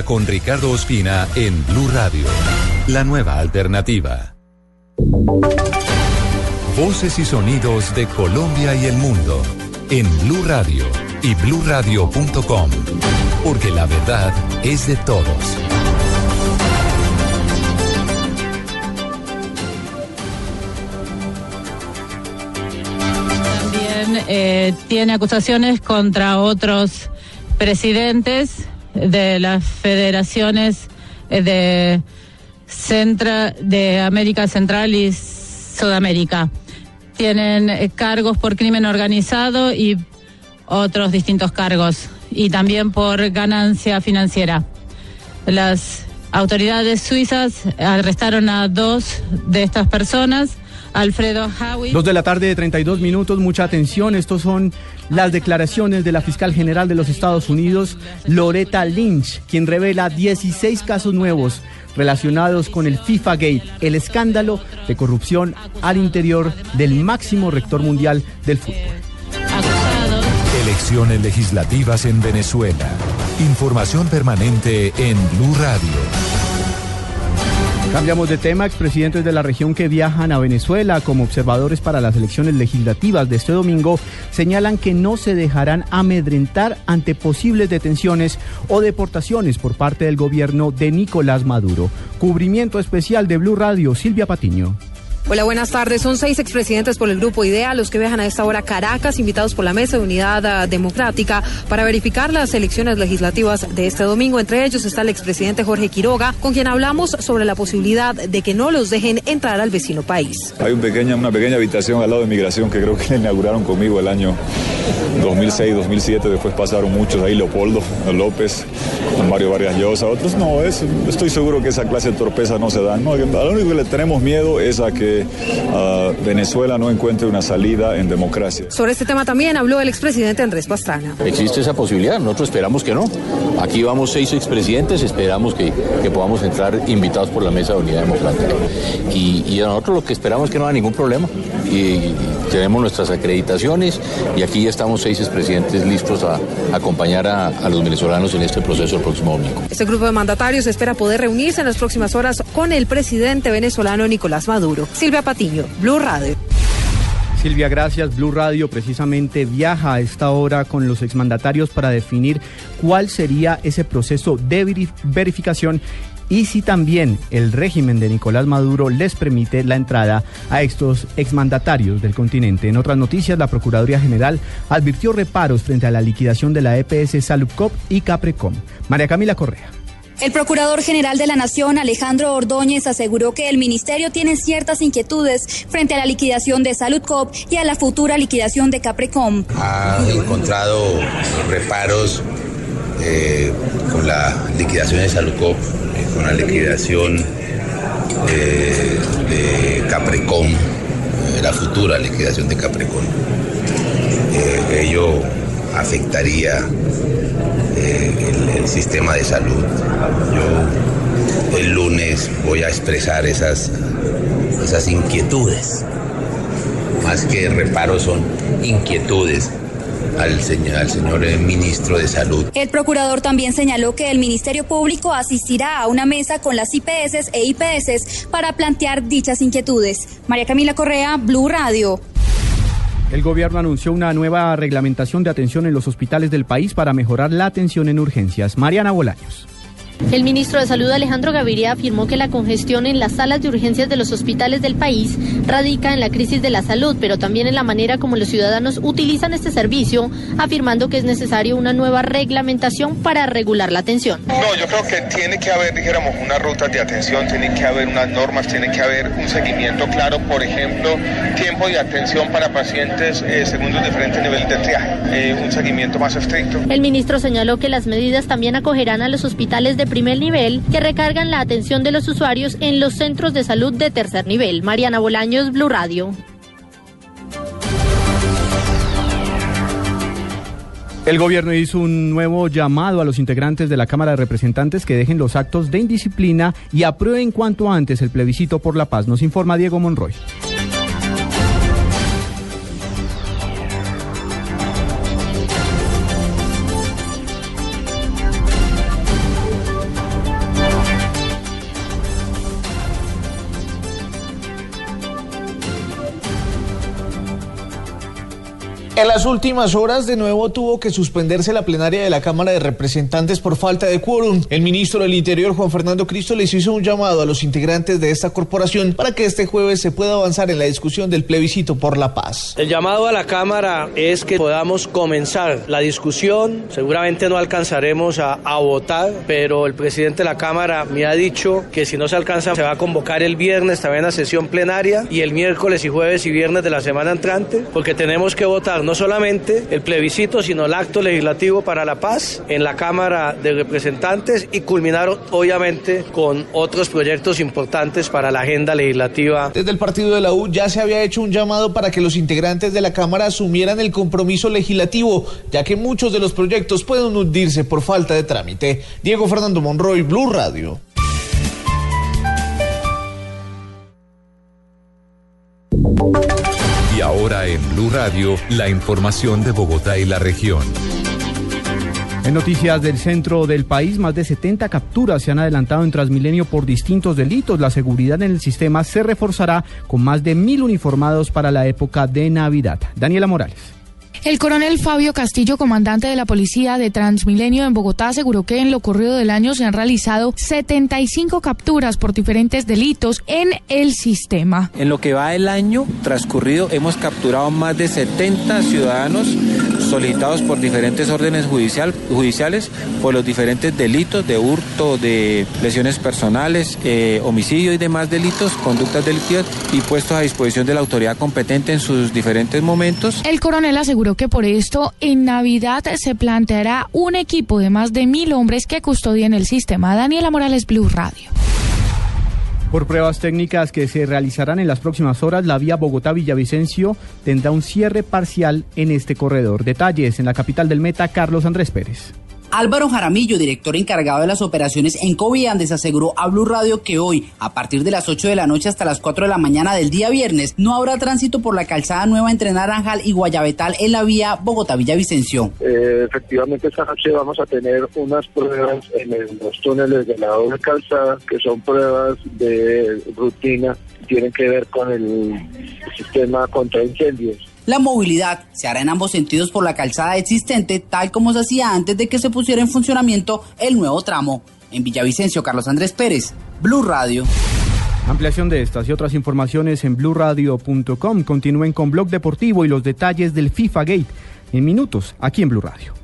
con Ricardo Ospina en Blue Radio, la nueva alternativa. Voces y sonidos de Colombia y el mundo en Blue Radio y bluradio.com, porque la verdad es de todos. También eh, tiene acusaciones contra otros presidentes de las federaciones eh, de, Centra, de América Central y Sudamérica. Tienen eh, cargos por crimen organizado y otros distintos cargos, y también por ganancia financiera. Las autoridades suizas arrestaron a dos de estas personas Alfredo Howie. Dos de la tarde de 32 minutos, mucha atención. Estos son las declaraciones de la fiscal general de los Estados Unidos, Loretta Lynch, quien revela 16 casos nuevos relacionados con el FIFA Gate, el escándalo de corrupción al interior del máximo rector mundial del fútbol. Elecciones legislativas en Venezuela. Información permanente en Blue Radio. Cambiamos de tema. Expresidentes de la región que viajan a Venezuela como observadores para las elecciones legislativas de este domingo señalan que no se dejarán amedrentar ante posibles detenciones o deportaciones por parte del gobierno de Nicolás Maduro. Cubrimiento especial de Blue Radio, Silvia Patiño. Hola, buenas tardes. Son seis expresidentes por el Grupo IDEA los que viajan a esta hora a Caracas, invitados por la Mesa de Unidad ah, Democrática para verificar las elecciones legislativas de este domingo. Entre ellos está el expresidente Jorge Quiroga, con quien hablamos sobre la posibilidad de que no los dejen entrar al vecino país. Hay una pequeña habitación al lado de migración que creo que la inauguraron conmigo el año 2006, 2007. Después pasaron muchos ahí, Leopoldo López, Mario Vargas Llosa, otros no. Es, estoy seguro que esa clase de torpeza no se dan. No, lo único que le tenemos miedo es a que Venezuela no encuentre una salida en democracia. Sobre este tema también habló el expresidente Andrés Pastrana. Existe esa posibilidad, nosotros esperamos que no. Aquí vamos seis expresidentes, esperamos que, que podamos entrar invitados por la Mesa de Unidad Democrática. Y, y a nosotros lo que esperamos es que no haya ningún problema. Y, tenemos nuestras acreditaciones y aquí ya estamos seis expresidentes listos a, acompañar a, los venezolanos en este proceso el próximo domingo. Este grupo de mandatarios espera poder reunirse en las próximas horas con el presidente venezolano Nicolás Maduro. Silvia Patiño, Blue Radio. Silvia, gracias. Blue Radio precisamente viaja a esta hora con los exmandatarios para definir cuál sería ese proceso de verificación y si también el régimen de Nicolás Maduro les permite la entrada a estos exmandatarios del continente. En otras noticias, la Procuraduría General advirtió reparos frente a la liquidación de la EPS Salubcop y Caprecom. María Camila Correa. El Procurador General de la Nación, Alejandro Ordóñez, aseguró que el Ministerio tiene ciertas inquietudes frente a la liquidación de Saludcop y a la futura liquidación de Caprecom. Ha encontrado reparos eh, con la liquidación de Saludcop, eh, con la liquidación eh, de Caprecom, la futura liquidación de Caprecom. ello afectaría sistema de salud. Yo el lunes voy a expresar esas, esas inquietudes. Más que reparos son inquietudes al señor, al señor ministro de Salud. El procurador también señaló que el Ministerio Público asistirá a una mesa con las IPS e IPS para plantear dichas inquietudes. María Camila Correa, Blue Radio. El gobierno anunció una nueva reglamentación de atención en los hospitales del país para mejorar la atención en urgencias. Mariana Bolaños. El ministro de Salud Alejandro Gaviria afirmó que la congestión en las salas de urgencias de los hospitales del país radica en la crisis de la salud, pero también en la manera como los ciudadanos utilizan este servicio, afirmando que es necesario una nueva reglamentación para regular la atención. No, yo creo que tiene que haber, dijéramos, unas rutas de atención, tiene que haber unas normas, tiene que haber un seguimiento claro, por ejemplo, tiempo de atención para pacientes eh, según los diferentes niveles de triaje, eh, un seguimiento más estricto. El ministro señaló que las medidas también acogerán a los hospitales de primer nivel que recargan la atención de los usuarios en los centros de salud de tercer nivel. Mariana Bolaños, Blue Radio. El gobierno hizo un nuevo llamado a los integrantes de la Cámara de Representantes que dejen los actos de indisciplina y aprueben cuanto antes el plebiscito por la paz. Nos informa Diego Monroy. En las últimas horas, de nuevo tuvo que suspenderse la plenaria de la Cámara de Representantes por falta de quórum. El ministro del Interior, Juan Fernando Cristo, les hizo un llamado a los integrantes de esta corporación para que este jueves se pueda avanzar en la discusión del plebiscito por la paz. El llamado a la Cámara es que podamos comenzar la discusión. Seguramente no alcanzaremos a, a votar, pero el presidente de la Cámara me ha dicho que si no se alcanza, se va a convocar el viernes también a sesión plenaria y el miércoles y jueves y viernes de la semana entrante, porque tenemos que votar no solamente el plebiscito, sino el acto legislativo para la paz en la Cámara de Representantes y culminar obviamente con otros proyectos importantes para la agenda legislativa. Desde el partido de la U ya se había hecho un llamado para que los integrantes de la Cámara asumieran el compromiso legislativo, ya que muchos de los proyectos pueden hundirse por falta de trámite. Diego Fernando Monroy, Blue Radio. Ahora en Blue Radio, la información de Bogotá y la región. En noticias del centro del país, más de 70 capturas se han adelantado en Transmilenio por distintos delitos. La seguridad en el sistema se reforzará con más de mil uniformados para la época de Navidad. Daniela Morales. El coronel Fabio Castillo, comandante de la policía de Transmilenio en Bogotá, aseguró que en lo corrido del año se han realizado 75 capturas por diferentes delitos en el sistema. En lo que va del año transcurrido hemos capturado más de 70 ciudadanos solicitados por diferentes órdenes judicial, judiciales por los diferentes delitos de hurto, de lesiones personales, eh, homicidio y demás delitos, conductas delictivas y puestos a disposición de la autoridad competente en sus diferentes momentos. El coronel aseguró que por esto en Navidad se planteará un equipo de más de mil hombres que custodien el sistema. Daniela Morales, Blue Radio. Por pruebas técnicas que se realizarán en las próximas horas, la vía Bogotá-Villavicencio tendrá un cierre parcial en este corredor. Detalles en la capital del Meta, Carlos Andrés Pérez. Álvaro Jaramillo, director encargado de las operaciones en Coviandes, aseguró a Blue Radio que hoy, a partir de las 8 de la noche hasta las 4 de la mañana del día viernes, no habrá tránsito por la calzada nueva entre Naranjal y Guayabetal en la vía Bogotá-Villavicencio. Eh, efectivamente, esta noche vamos a tener unas pruebas en los túneles de la doble calzada, que son pruebas de rutina, tienen que ver con el sistema contra incendios. La movilidad se hará en ambos sentidos por la calzada existente, tal como se hacía antes de que se pusiera en funcionamiento el nuevo tramo. En Villavicencio, Carlos Andrés Pérez, Blue Radio. Ampliación de estas y otras informaciones en bluradio.com. Continúen con Blog Deportivo y los detalles del FIFA Gate en minutos aquí en Blue Radio.